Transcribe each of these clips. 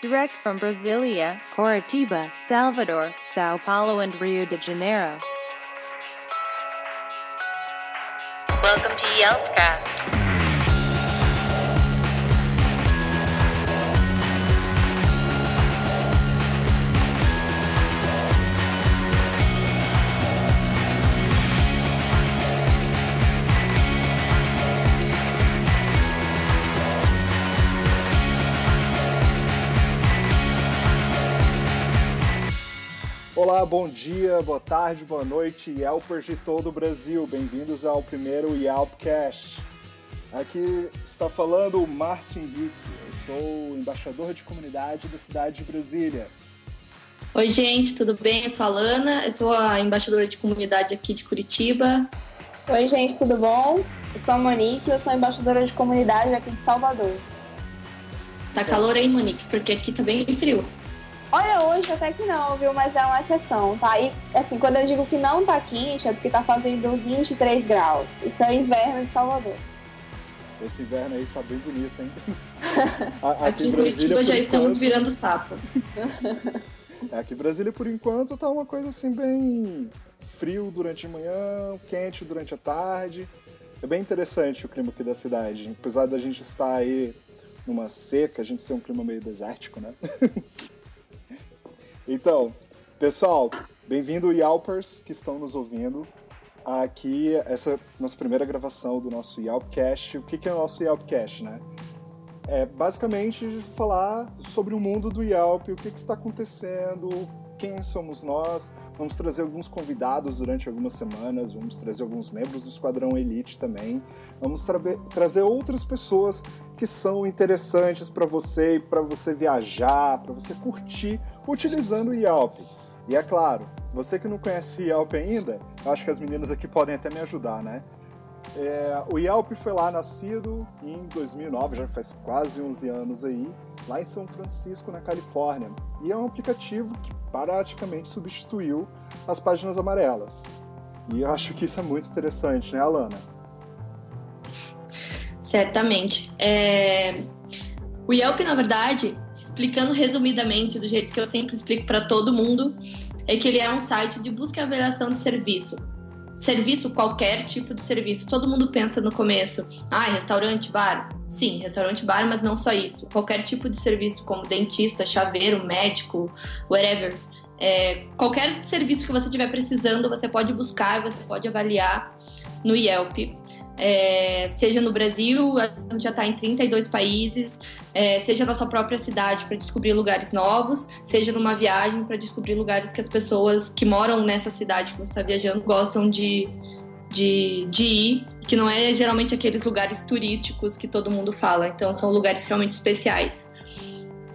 direct from Brasilia, Coritiba, Salvador, Sao Paulo, and Rio de Janeiro. Welcome to Yelpcast. Olá, bom dia, boa tarde, boa noite, Yelpers de todo o Brasil. Bem-vindos ao primeiro Yelpcast. Aqui está falando o Márcio Henrique. Eu sou embaixador de comunidade da cidade de Brasília. Oi, gente, tudo bem? Eu sou a Lana, eu sou a embaixadora de comunidade aqui de Curitiba. Oi, gente, tudo bom? Eu sou a Monique, eu sou a embaixadora de comunidade aqui de Salvador. Tá calor aí, Monique, porque aqui tá bem frio. Olha, hoje até que não, viu? Mas é uma exceção, tá? E, assim, quando eu digo que não tá quente, é porque tá fazendo 23 graus. Isso é inverno de Salvador. Esse inverno aí tá bem bonito, hein? aqui, aqui em Brasília, Curitiba já enquanto... estamos virando sapo. aqui em Brasília, por enquanto, tá uma coisa assim bem frio durante a manhã, quente durante a tarde. É bem interessante o clima aqui da cidade. Apesar da gente estar aí numa seca, a gente ser um clima meio desértico, né? Então, pessoal, bem-vindo Yalpers que estão nos ouvindo. Aqui, essa é a nossa primeira gravação do nosso Yalpcast. O que é o nosso Yalpcast, né? É basicamente falar sobre o mundo do Yelp, o que, que está acontecendo, quem somos nós. Vamos trazer alguns convidados durante algumas semanas, vamos trazer alguns membros do Esquadrão Elite também. Vamos tra trazer outras pessoas que são interessantes para você, para você viajar, para você curtir utilizando o Yelp. E é claro, você que não conhece o Yelp ainda, eu acho que as meninas aqui podem até me ajudar, né? É, o Yelp foi lá nascido em 2009, já faz quase 11 anos aí, lá em São Francisco, na Califórnia. E é um aplicativo que praticamente substituiu as páginas amarelas. E eu acho que isso é muito interessante, né, Alana? Certamente. É... O Yelp, na verdade, explicando resumidamente, do jeito que eu sempre explico para todo mundo, é que ele é um site de busca e avaliação de serviço. Serviço, qualquer tipo de serviço. Todo mundo pensa no começo, ah, restaurante, bar. Sim, restaurante, bar, mas não só isso. Qualquer tipo de serviço, como dentista, chaveiro, médico, whatever. É, qualquer serviço que você estiver precisando, você pode buscar, você pode avaliar no Yelp é, seja no Brasil, a gente já está em 32 países, é, seja na sua própria cidade para descobrir lugares novos, seja numa viagem para descobrir lugares que as pessoas que moram nessa cidade que você está viajando gostam de, de, de ir, que não é geralmente aqueles lugares turísticos que todo mundo fala, então são lugares realmente especiais.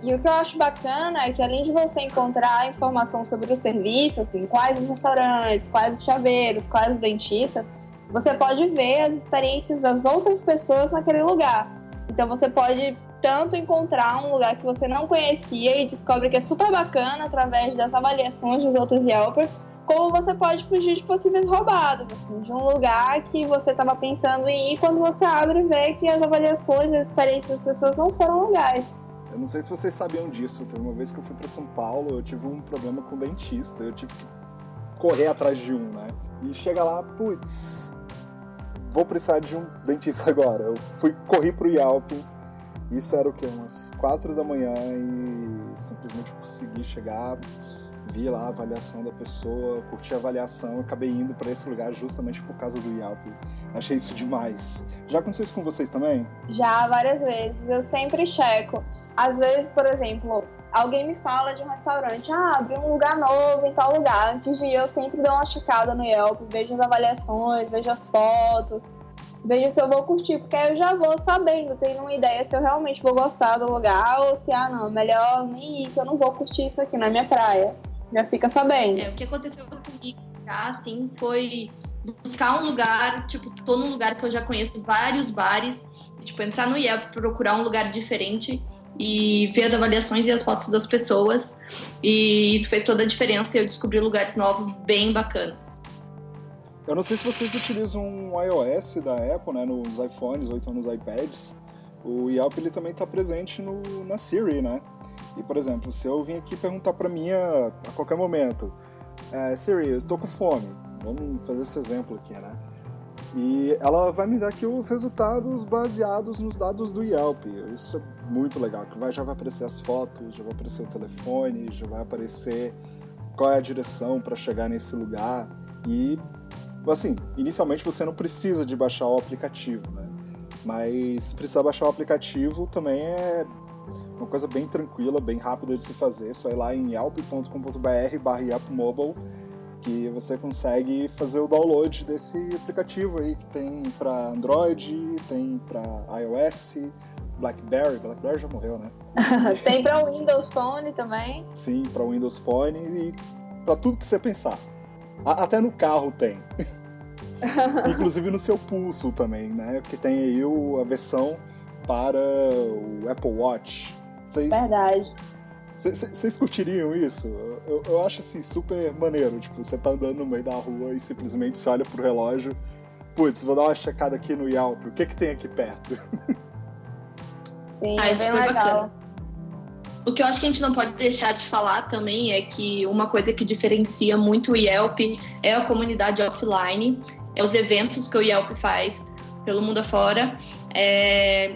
E o que eu acho bacana é que além de você encontrar informação sobre o serviço, assim, quais os restaurantes, quais os chaveiros, quais os dentistas, você pode ver as experiências das outras pessoas naquele lugar. Então você pode tanto encontrar um lugar que você não conhecia e descobre que é super bacana através das avaliações dos outros Yelpers, como você pode fugir de possíveis roubadas, assim, de um lugar que você estava pensando em ir quando você abre e vê que as avaliações, as experiências das pessoas não foram legais. Eu não sei se vocês sabiam disso, teve uma vez que eu fui para São Paulo, eu tive um problema com o dentista, eu tive que correr atrás de um, né? E chega lá, putz, vou precisar de um dentista agora. Eu fui, corri pro Yelp, isso era o que? Umas quatro da manhã e simplesmente consegui chegar, vi lá a avaliação da pessoa, curti a avaliação, acabei indo para esse lugar justamente por causa do Yelp. Achei isso demais. Já aconteceu isso com vocês também? Já, várias vezes. Eu sempre checo. Às vezes, por exemplo, alguém me fala de um restaurante, ah, abriu um lugar novo em tal lugar. Antes de ir, eu sempre dou uma checada no Yelp, vejo as avaliações, vejo as fotos, vejo se eu vou curtir, porque aí eu já vou sabendo, tendo uma ideia se eu realmente vou gostar do lugar ou se, ah, não, melhor nem ir, que eu não vou curtir isso aqui na minha praia. Já fica sabendo. É, o que aconteceu comigo já, assim, foi buscar um lugar, tipo, tô num lugar que eu já conheço vários bares, tipo, entrar no Yelp, procurar um lugar diferente e ver as avaliações e as fotos das pessoas. E isso fez toda a diferença e eu descobri lugares novos bem bacanas. Eu não sei se vocês utilizam um iOS da Apple, né, nos iPhones ou então nos iPads. O Yelp ele também está presente no, na Siri, né? E, por exemplo, se eu vim aqui perguntar para minha a qualquer momento, é, Siri, eu estou com fome. Vamos fazer esse exemplo aqui, né? E ela vai me dar aqui os resultados baseados nos dados do Yelp. Isso é muito legal, que vai, já vai aparecer as fotos, já vai aparecer o telefone, já vai aparecer qual é a direção para chegar nesse lugar. E, assim, inicialmente você não precisa de baixar o aplicativo, né? Mas se precisar baixar o aplicativo também é uma coisa bem tranquila, bem rápida de se fazer. É só ir lá em yelp.com.br barra que você consegue fazer o download desse aplicativo aí que tem para Android, tem para iOS, BlackBerry, BlackBerry já morreu, né? tem para Windows Phone também. Sim, para Windows Phone e para tudo que você pensar. Até no carro tem. Inclusive no seu pulso também, né? Que tem aí a versão para o Apple Watch. Vocês, Verdade. Vocês curtiriam isso? Eu, eu acho assim super maneiro. Tipo, você tá andando no meio da rua e simplesmente você olha pro relógio. Putz, vou dar uma checada aqui no Yelp. O que que tem aqui perto? Sim, ah, é bem legal. Bacana. O que eu acho que a gente não pode deixar de falar também é que uma coisa que diferencia muito o Yelp é a comunidade offline, é os eventos que o Yelp faz pelo mundo afora. É,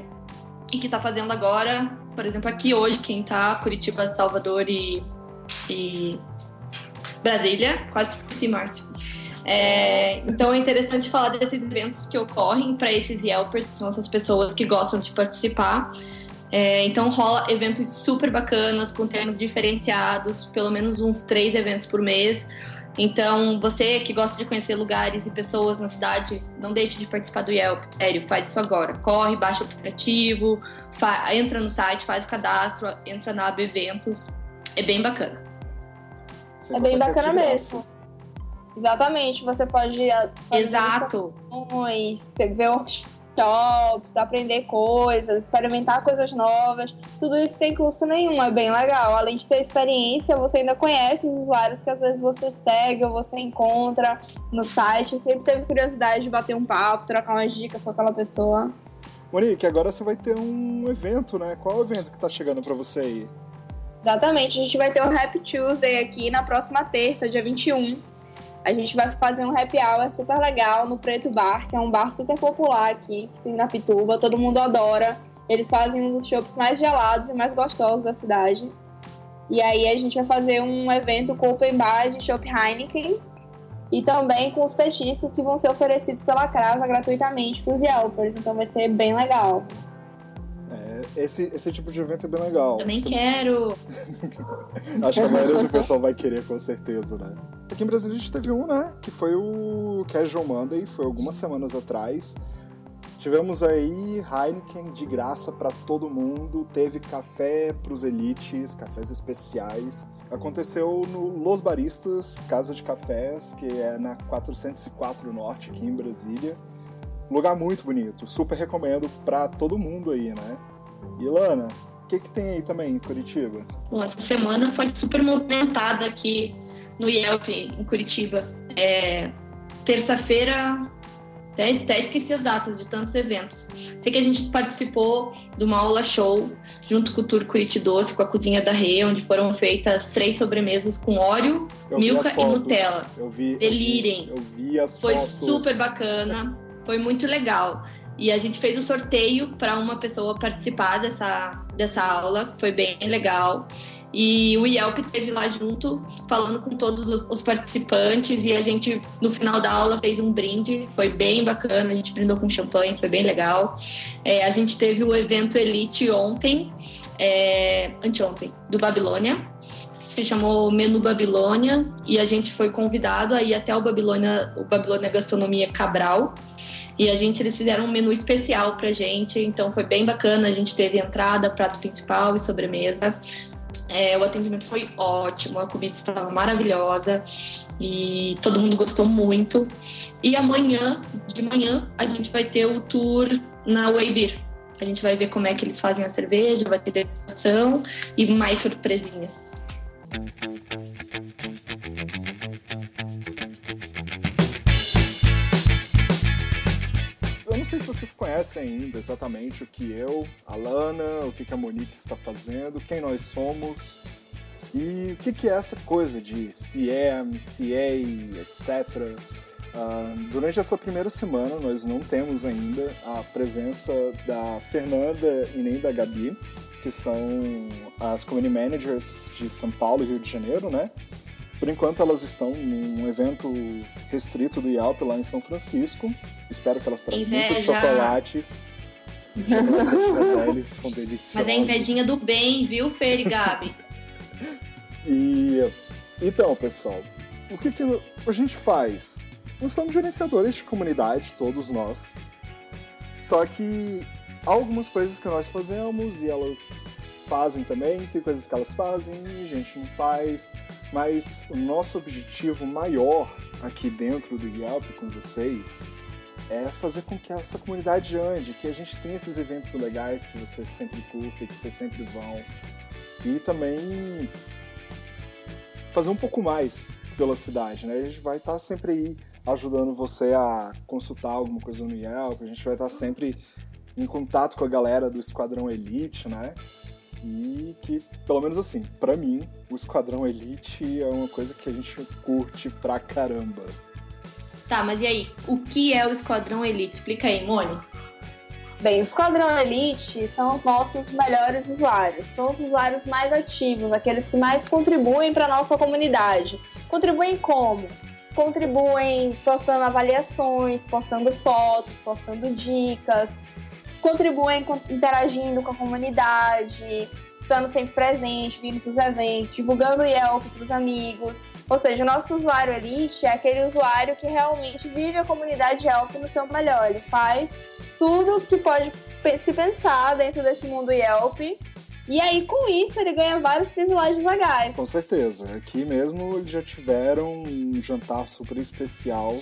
e que está fazendo agora por exemplo, aqui hoje, quem tá Curitiba, Salvador e, e Brasília, quase esqueci, Márcio. É, então é interessante falar desses eventos que ocorrem para esses Yelpers, que são essas pessoas que gostam de participar. É, então rola eventos super bacanas, com temas diferenciados, pelo menos uns três eventos por mês. Então, você que gosta de conhecer lugares e pessoas na cidade, não deixe de participar do Yelp. Sério, faz isso agora. Corre, baixa o aplicativo, entra no site, faz o cadastro, entra na aba Eventos. É bem bacana. Você é bem bacana mesmo. Exatamente, você pode Exato. ver workshops workshops, aprender coisas, experimentar coisas novas, tudo isso sem custo nenhum, é bem legal. Além de ter experiência, você ainda conhece os usuários que às vezes você segue ou você encontra no site, sempre teve curiosidade de bater um papo, trocar umas dicas com aquela pessoa. Monique, agora você vai ter um evento, né? Qual é o evento que tá chegando para você aí? Exatamente, a gente vai ter o Happy Tuesday aqui na próxima terça, dia 21. A gente vai fazer um happy hour super legal no Preto Bar, que é um bar super popular aqui, na Pituba, todo mundo adora. Eles fazem um dos shows mais gelados e mais gostosos da cidade. E aí a gente vai fazer um evento com open bar de Shop Heineken e também com os petiscos que vão ser oferecidos pela Crasa gratuitamente para os Yelpers. Então vai ser bem legal. Esse, esse tipo de evento é bem legal. Também Você... quero! Acho que a maioria do pessoal vai querer, com certeza, né? Aqui em Brasília a gente teve um, né? Que foi o Casual Monday, foi algumas semanas atrás. Tivemos aí Heineken de graça para todo mundo, teve café para os elites, cafés especiais. Aconteceu no Los Baristas, Casa de Cafés, que é na 404 Norte, aqui em Brasília. Lugar muito bonito, super recomendo para todo mundo aí, né? E Lana, o que, que tem aí também em Curitiba? Bom, essa semana foi super movimentada aqui no Yelp, em Curitiba. É, Terça-feira, até, até, esqueci as datas de tantos eventos. Sei que a gente participou de uma aula show junto com o Tour Curiti Doce, com a Cozinha da Rê, onde foram feitas três sobremesas com óleo, milka e Nutella. Eu vi. Delirem. Eu vi, eu vi as Foi fotos. super bacana, foi muito legal. E a gente fez o sorteio para uma pessoa participar dessa, dessa aula, foi bem legal. E o Yelp esteve lá junto, falando com todos os, os, participantes. E a gente, no final da aula, fez um brinde. Foi bem bacana. A gente brindou com champanhe, foi bem legal. É, a gente teve o evento Elite ontem, é, anteontem, do Babilônia. Se chamou Menu Babilônia. E a gente foi convidado a ir até o Babilônia, o Babilônia Gastronomia Cabral. E a gente, eles fizeram um menu especial pra gente, então foi bem bacana. A gente teve entrada, prato principal e sobremesa. É, o atendimento foi ótimo, a comida estava maravilhosa e todo mundo gostou muito. E amanhã, de manhã, a gente vai ter o tour na Weibir. A gente vai ver como é que eles fazem a cerveja, vai ter degustação e mais surpresinhas. Sei se vocês conhecem ainda exatamente o que eu, a Lana, o que, que a Monique está fazendo, quem nós somos e o que, que é essa coisa de CM, CA, etc. Uh, durante essa primeira semana, nós não temos ainda a presença da Fernanda e nem da Gabi, que são as community managers de São Paulo e Rio de Janeiro, né? Por enquanto elas estão num evento restrito do Yelp lá em São Francisco. Espero que elas tragam muitos chocolates. Chocolates são deliciosos. Mas é invejinha do bem, viu, Fer e Gabi? e então, pessoal, o que, que a gente faz? Nós somos gerenciadores de comunidade, todos nós. Só que há algumas coisas que nós fazemos e elas fazem também, tem coisas que elas fazem e a gente não faz. Mas o nosso objetivo maior aqui dentro do Yelp com vocês é fazer com que essa comunidade ande, que a gente tenha esses eventos legais que vocês sempre curtem, que vocês sempre vão. E também fazer um pouco mais pela cidade, né? A gente vai estar sempre aí ajudando você a consultar alguma coisa no Yelp, a gente vai estar sempre em contato com a galera do Esquadrão Elite, né? E que, pelo menos assim, para mim, o Esquadrão Elite é uma coisa que a gente curte pra caramba. Tá, mas e aí? O que é o Esquadrão Elite? Explica aí, Môni. Bem, o Esquadrão Elite são os nossos melhores usuários. São os usuários mais ativos, aqueles que mais contribuem para nossa comunidade. Contribuem como? Contribuem postando avaliações, postando fotos, postando dicas, contribuem interagindo com a comunidade, estando sempre presente, vindo para os eventos, divulgando o Yelp para os amigos. Ou seja, o nosso usuário Elite é aquele usuário que realmente vive a comunidade Yelp no seu melhor. Ele faz tudo que pode se pensar dentro desse mundo Yelp. E aí, com isso, ele ganha vários privilégios legais. Com certeza. Aqui mesmo eles já tiveram um jantar super especial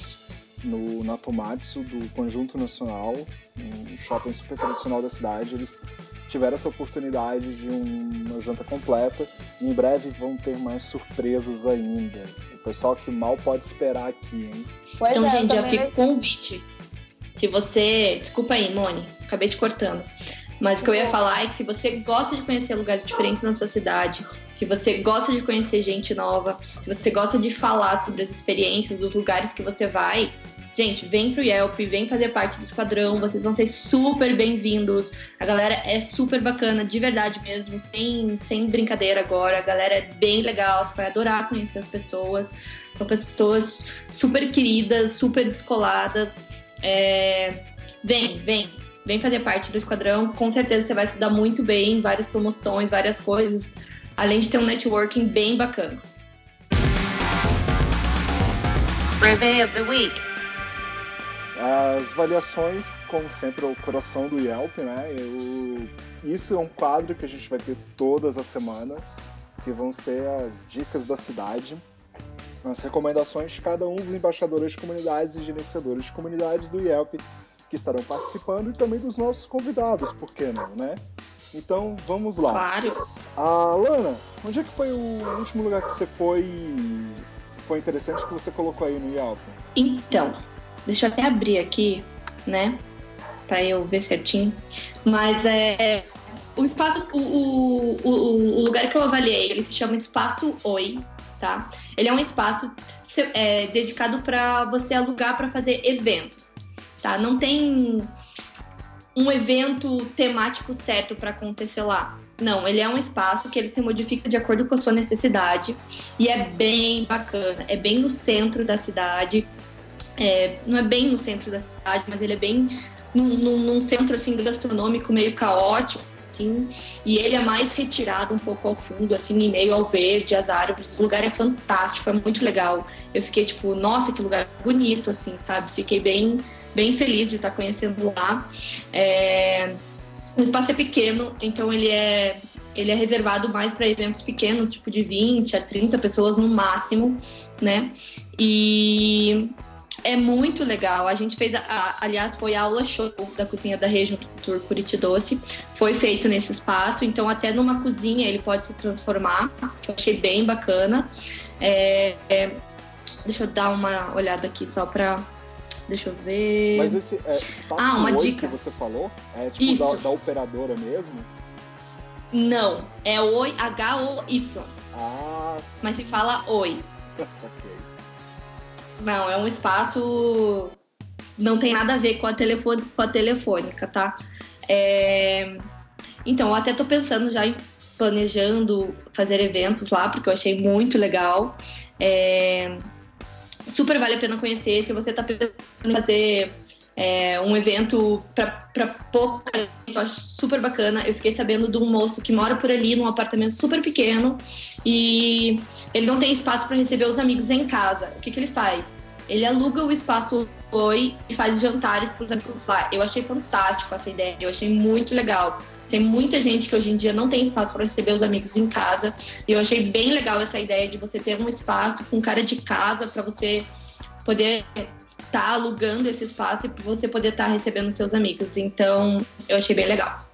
no Natomatsu do Conjunto Nacional, um shopping super tradicional da cidade. Eles tiveram essa oportunidade de uma janta completa e em breve vão ter mais surpresas ainda. O pessoal que mal pode esperar aqui, hein? Pois então, é, gente, já fica o convite. Se você. Desculpa aí, Mone, acabei te cortando. Mas o que eu ia falar é que se você gosta de conhecer lugares diferentes na sua cidade, se você gosta de conhecer gente nova, se você gosta de falar sobre as experiências, os lugares que você vai, gente, vem pro Yelp, vem fazer parte do esquadrão, vocês vão ser super bem-vindos. A galera é super bacana, de verdade mesmo, sem, sem brincadeira agora. A galera é bem legal, você vai adorar conhecer as pessoas. São pessoas super queridas, super descoladas. É... Vem, vem, vem fazer parte do esquadrão. Com certeza você vai se dar muito bem, várias promoções, várias coisas, além de ter um networking bem bacana. Review of the Week. As avaliações, como sempre, é o coração do Yelp, né? Eu... Isso é um quadro que a gente vai ter todas as semanas, que vão ser as dicas da cidade, as recomendações de cada um dos embaixadores de comunidades e gerenciadores de comunidades do Yelp que estarão participando e também dos nossos convidados, por que não, né? Então vamos lá. Claro. A Lana, onde é que foi o último lugar que você foi foi interessante que você colocou aí no Yelp? Então, deixa eu até abrir aqui, né? Pra eu ver certinho. Mas é. O espaço, o, o, o, o lugar que eu avaliei, ele se chama Espaço Oi, tá? Ele é um espaço é, dedicado para você alugar para fazer eventos tá? Não tem um evento temático certo para acontecer lá. Não, ele é um espaço que ele se modifica de acordo com a sua necessidade e é bem bacana. É bem no centro da cidade. É, não é bem no centro da cidade, mas ele é bem num, num, centro assim gastronômico meio caótico assim, e ele é mais retirado um pouco ao fundo, assim, em meio ao verde, às árvores. O lugar é fantástico, é muito legal. Eu fiquei tipo, nossa, que lugar bonito, assim, sabe? Fiquei bem, bem feliz de estar conhecendo lá. É... O espaço é pequeno, então ele é ele é reservado mais para eventos pequenos, tipo de 20 a 30 pessoas no máximo, né? E é muito legal. A gente fez, a, a, aliás, foi a aula show da cozinha da região do Tour Curiti Doce. Foi feito nesse espaço, então até numa cozinha ele pode se transformar, que eu achei bem bacana. É, é, deixa eu dar uma olhada aqui só para Deixa eu ver. Mas esse é, espaço Ah, uma 8 dica. que você falou é tipo da, da operadora mesmo? Não, é Oi, H-O-Y. Ah, Mas se fala Oi. saquei. Não, é um espaço. Não tem nada a ver com a, telefone, com a telefônica, tá? É, Então, eu até tô pensando já em planejando fazer eventos lá, porque eu achei muito legal. É, Super vale a pena conhecer. Se você tá pensando em fazer é, um evento para pouca gente, eu acho super bacana. Eu fiquei sabendo de um moço que mora por ali, num apartamento super pequeno, e ele não tem espaço para receber os amigos em casa. O que, que ele faz? Ele aluga o espaço Oi e faz jantares para os amigos lá. Eu achei fantástico essa ideia, eu achei muito legal. Tem muita gente que hoje em dia não tem espaço para receber os amigos em casa. E eu achei bem legal essa ideia de você ter um espaço com cara de casa para você poder estar alugando esse espaço e pra você poder estar recebendo seus amigos. Então, eu achei bem legal.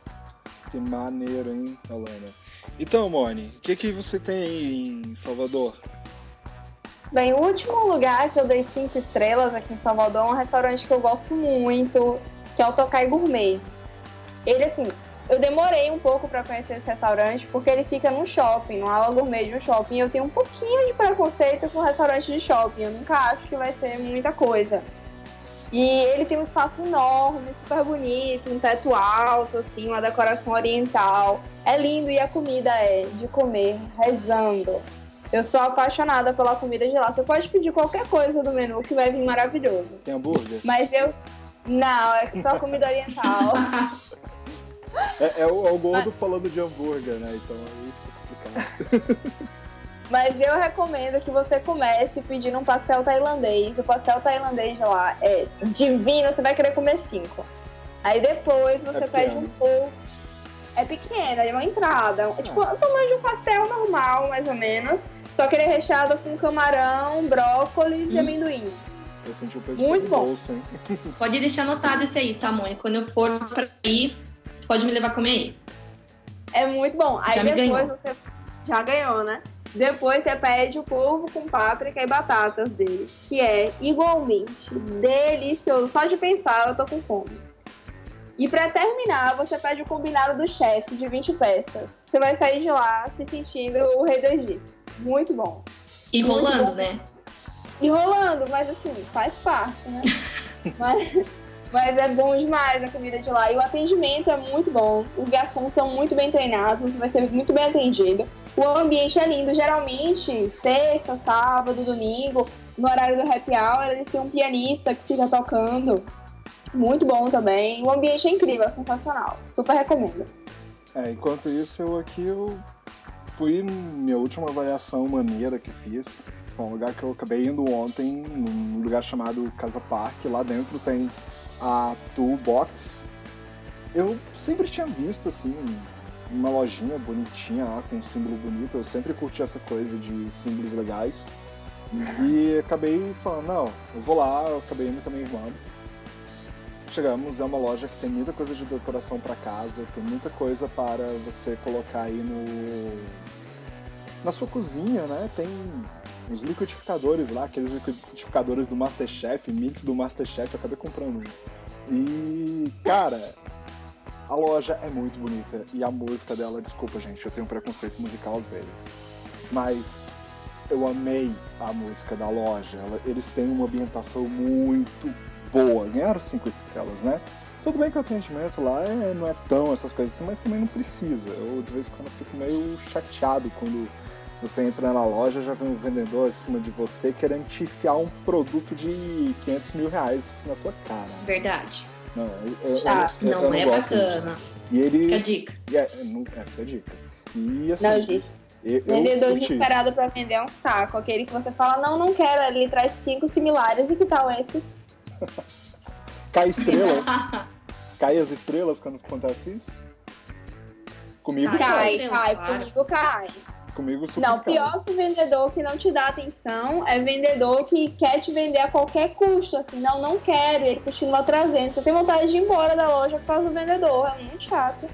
Que maneiro, hein, Alana? Então, Moni, o que, que você tem aí em Salvador? Bem, o último lugar que eu dei cinco estrelas aqui em Salvador é um restaurante que eu gosto muito, que é o Tokai Gourmet. Ele, assim, eu demorei um pouco pra conhecer esse restaurante, porque ele fica num shopping, numa aula gourmet de um shopping. Eu tenho um pouquinho de preconceito com restaurante de shopping. Eu nunca acho que vai ser muita coisa. E ele tem um espaço enorme, super bonito, um teto alto, assim, uma decoração oriental. É lindo e a comida é de comer rezando. Eu sou apaixonada pela comida de lá. Você pode pedir qualquer coisa do menu que vai vir maravilhoso. Tem hambúrguer? Mas eu. Não, é só comida oriental. É, é o, é o gordo falando de hambúrguer, né? Então aí fica complicado. Mas eu recomendo que você comece pedindo um pastel tailandês. O pastel tailandês lá é divino, você vai querer comer cinco. Aí depois você É pede um pouco. É pequena, é uma entrada. É tipo o tamanho de um pastel normal, mais ou menos. Só que ele é recheado com camarão, brócolis e Hum. amendoim. Eu senti o peso Muito no bom. bolso, hein? Pode deixar anotado esse aí, tá, Mônica? Quando eu for pra ir, pode me levar a comer aí. É muito bom. Aí Já depois ganhou. você. Já ganhou, né? Depois você pede o polvo com páprica e batatas dele, que é igualmente delicioso. Só de pensar, eu tô com fome. E pra terminar, você pede o combinado do chefe de 20 peças. Você vai sair de lá se sentindo o rei do Egito. Muito bom. E rolando, bom. né? E rolando, mas assim, faz parte, né? mas, mas é bom demais a comida de lá. E o atendimento é muito bom. Os garçons são muito bem treinados, você vai ser muito bem atendido. O ambiente é lindo. Geralmente, sexta, sábado, domingo, no horário do happy hour, eles têm um pianista que fica tocando. Muito bom também. O ambiente é incrível, é sensacional. Super recomendo. É, enquanto isso, eu aqui eu fui minha última avaliação maneira que fiz. Foi um lugar que eu acabei indo ontem, num lugar chamado Casa Park. Lá dentro tem a Toolbox. Eu sempre tinha visto, assim, uma lojinha bonitinha lá, com um símbolo bonito. Eu sempre curti essa coisa de símbolos legais. E acabei falando, não, eu vou lá, eu acabei indo com a minha irmã. Chegamos, é uma loja que tem muita coisa de decoração para casa, tem muita coisa para você colocar aí no na sua cozinha, né? Tem uns liquidificadores lá, aqueles liquidificadores do Masterchef, mix do Masterchef, eu acabei comprando. E, cara, a loja é muito bonita e a música dela, desculpa, gente, eu tenho um preconceito musical às vezes. Mas eu amei a música da loja. Eles têm uma ambientação muito boa. Ganharam cinco estrelas, né? Tudo bem que o atendimento lá é- não é tão essas coisas assim, mas também não precisa. Eu de vez em quando fico meio chateado quando você entra na loja já vem um vendedor acima de você querendo te enfiar um produto de 500 mil reais na tua cara. Verdade. Não, eu, eu- Chato. eu- eu Não, não é gosto bacana. disso. E eles... Fica a dica. É, não, é, fica a dica. E assim, Não, gente. eu, eu Vendedor curti. desesperado pra vender é um saco. Aquele que você fala, não, não quero. Ele traz cinco similares. E que tal esses? Cai estrela. cai as estrelas quando acontece isso? Comigo Cai. cai. Cai, claro. comigo cai. Comigo super Não, pior que vendedor que não te dá atenção é vendedor que quer te vender a qualquer custo, assim, não, não quero, ele continua trazendo. Você tem vontade de ir embora da loja por causa do vendedor, é muito chato.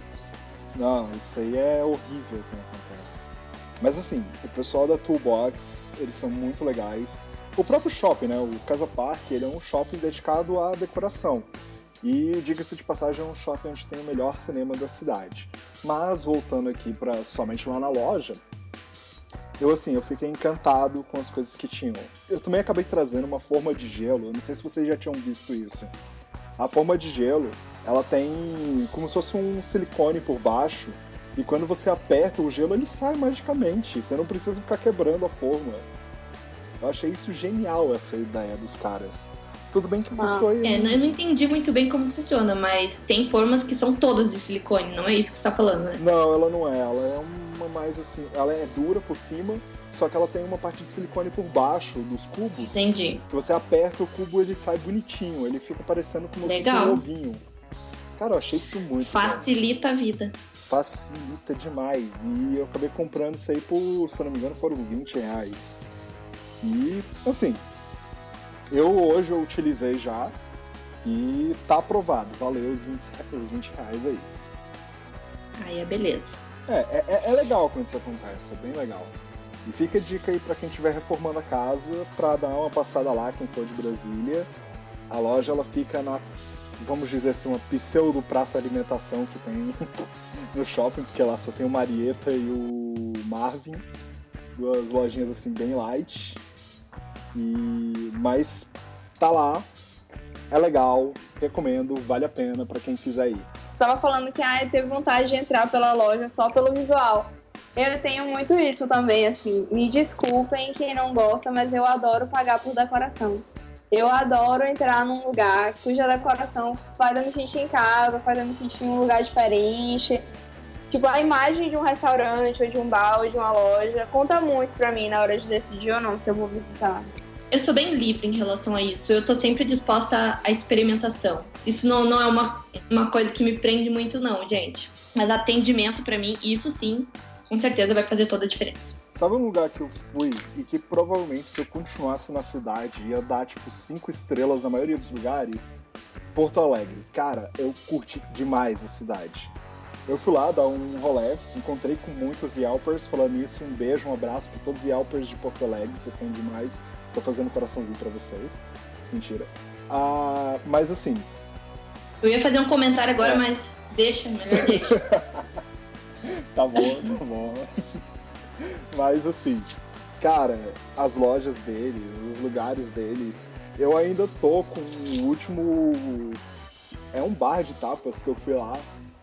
Não, isso aí é horrível quando acontece. Mas assim, o pessoal da Toolbox, eles são muito legais. o próprio shopping, né? O Casa Park, ele é um shopping dedicado à decoração. E, diga-se de passagem, é um shopping onde tem o melhor cinema da cidade. Mas, voltando aqui para somente lá na loja, eu, assim, eu fiquei encantado com as coisas que tinham. Eu também acabei trazendo uma forma de gelo, eu não sei se vocês já tinham visto isso. A forma de gelo, ela tem como se fosse um silicone por baixo, e quando você aperta o gelo, ele sai magicamente. Você não precisa ficar quebrando a forma. Eu achei isso genial, essa ideia dos caras. Tudo bem que custou aí. É, eu não entendi muito bem como funciona, mas tem formas que são todas de silicone, não é isso que você tá falando, né? Não, ela não é. Ela é uma mais assim. Ela é dura por cima, só que ela tem uma parte de silicone por baixo dos cubos. Entendi. Que você aperta o cubo ele sai bonitinho. Ele fica parecendo como se fosse um ovinho. Cara, eu achei isso muito. Facilita legal. a vida. Facilita demais. E eu acabei comprando isso aí por, se eu não me engano, foram 20 reais. E, assim, eu hoje eu utilizei já e tá aprovado. Valeu os 20, os 20 reais aí. Aí é beleza. É, é, é legal quando isso acontece, é bem legal. E fica a dica aí para quem estiver reformando a casa, para dar uma passada lá, quem for de Brasília. A loja ela fica na, vamos dizer assim, uma pseudo praça alimentação que tem no shopping, porque lá só tem o Marieta e o Marvin, duas lojinhas assim bem light. E mas tá lá, é legal, recomendo, vale a pena para quem quiser ir. Você tava falando que ah, teve vontade de entrar pela loja só pelo visual. Eu tenho muito isso também, assim. Me desculpem quem não gosta, mas eu adoro pagar por decoração. Eu adoro entrar num lugar cuja decoração faz eu me sentir em casa, faz eu me sentir em um lugar diferente. Tipo, a imagem de um restaurante, ou de um bar, ou de uma loja, conta muito pra mim na hora de decidir ou não se eu vou visitar. Eu sou bem livre em relação a isso. Eu tô sempre disposta à experimentação. Isso não, não é uma, uma coisa que me prende muito, não, gente. Mas atendimento para mim, isso sim, com certeza vai fazer toda a diferença. Sabe um lugar que eu fui e que provavelmente se eu continuasse na cidade ia dar tipo cinco estrelas na maioria dos lugares? Porto Alegre. Cara, eu curti demais a cidade. Eu fui lá dar um rolê, encontrei com muitos Yelpers, falando isso, um beijo, um abraço para todos os Yelpers de Porto Alegre, vocês são demais. Tô fazendo coraçãozinho para vocês. Mentira. Ah, mas assim. Eu ia fazer um comentário agora, é. mas deixa, melhor deixa. tá bom, tá bom. mas assim, cara, as lojas deles, os lugares deles, eu ainda tô com o último. É um bar de tapas que eu fui lá.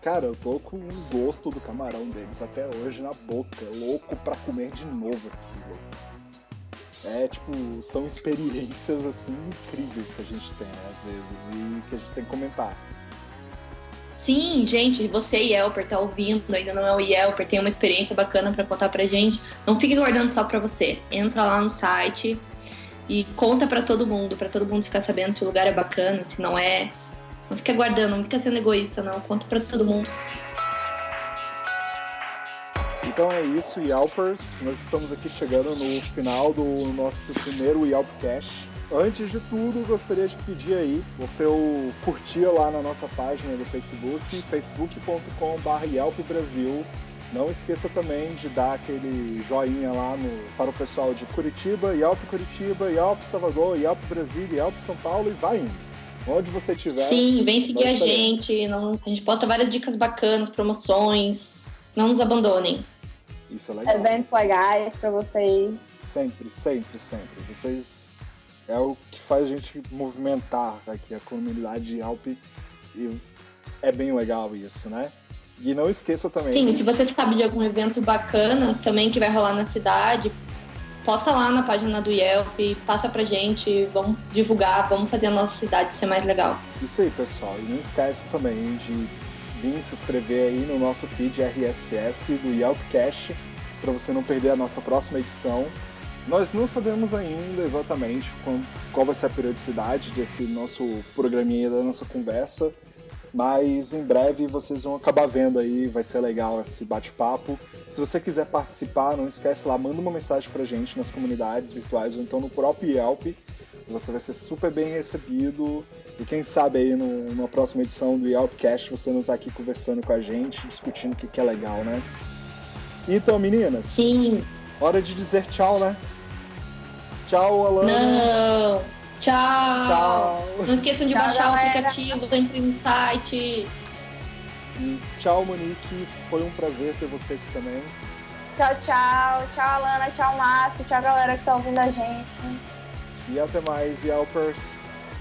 Cara, eu tô com o gosto do camarão deles até hoje na boca, louco pra comer de novo aquilo. É, tipo, são experiências, assim, incríveis que a gente tem, né, às vezes, e que a gente tem que comentar. Sim, gente, você, Yelper, tá ouvindo, ainda não é o Yelper, tem uma experiência bacana para contar pra gente. Não fique guardando só pra você. Entra lá no site e conta para todo mundo, para todo mundo ficar sabendo se o lugar é bacana, se não é. Não fica guardando, não fica sendo egoísta, não. Conta para todo mundo. Então é isso, Yelpers. Nós estamos aqui chegando no final do nosso primeiro Yelpcast. Antes de tudo, gostaria de pedir aí você curtir lá na nossa página do Facebook, facebook.com.br Brasil. Não esqueça também de dar aquele joinha lá no, para o pessoal de Curitiba, Yelp Curitiba, Yelp Salvador, Yelp Brasília, Yelp São Paulo e vai indo. Onde você estiver. Sim, vem seguir a gente. Não, a gente posta várias dicas bacanas, promoções. Não nos abandonem. Isso é legal. Eventos legais pra você ir. Sempre, sempre, sempre. Vocês é o que faz a gente movimentar aqui a comunidade Alp e é bem legal isso, né? E não esqueça também. Sim, se você sabe de algum evento bacana também que vai rolar na cidade, posta lá na página do Yelp, passa pra gente, vamos divulgar, vamos fazer a nossa cidade ser mais legal. Isso aí, pessoal. E não esquece também de vir se inscrever aí no nosso feed RSS do Yelpcast para você não perder a nossa próxima edição. Nós não sabemos ainda exatamente qual vai ser a periodicidade desse nosso programinha da nossa conversa, mas em breve vocês vão acabar vendo aí, vai ser legal esse bate-papo. Se você quiser participar, não esquece lá, manda uma mensagem pra gente nas comunidades virtuais ou então no próprio Yelp. Você vai ser super bem recebido e quem sabe aí numa próxima edição do Yelpcast você não tá aqui conversando com a gente, discutindo o que, que é legal, né? Então, meninas. Sim. Hora de dizer tchau, né? Tchau, Alana. Não! Tchau! Tchau. Não esqueçam de Tchau, baixar galera. o aplicativo, entre no site. E tchau, Monique. Foi um prazer ter você aqui também. Tchau, tchau. Tchau, Alana. Tchau, Márcio. Tchau, galera que tá ouvindo a gente. E até mais, Yelpers.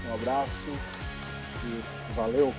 Um abraço e valeu!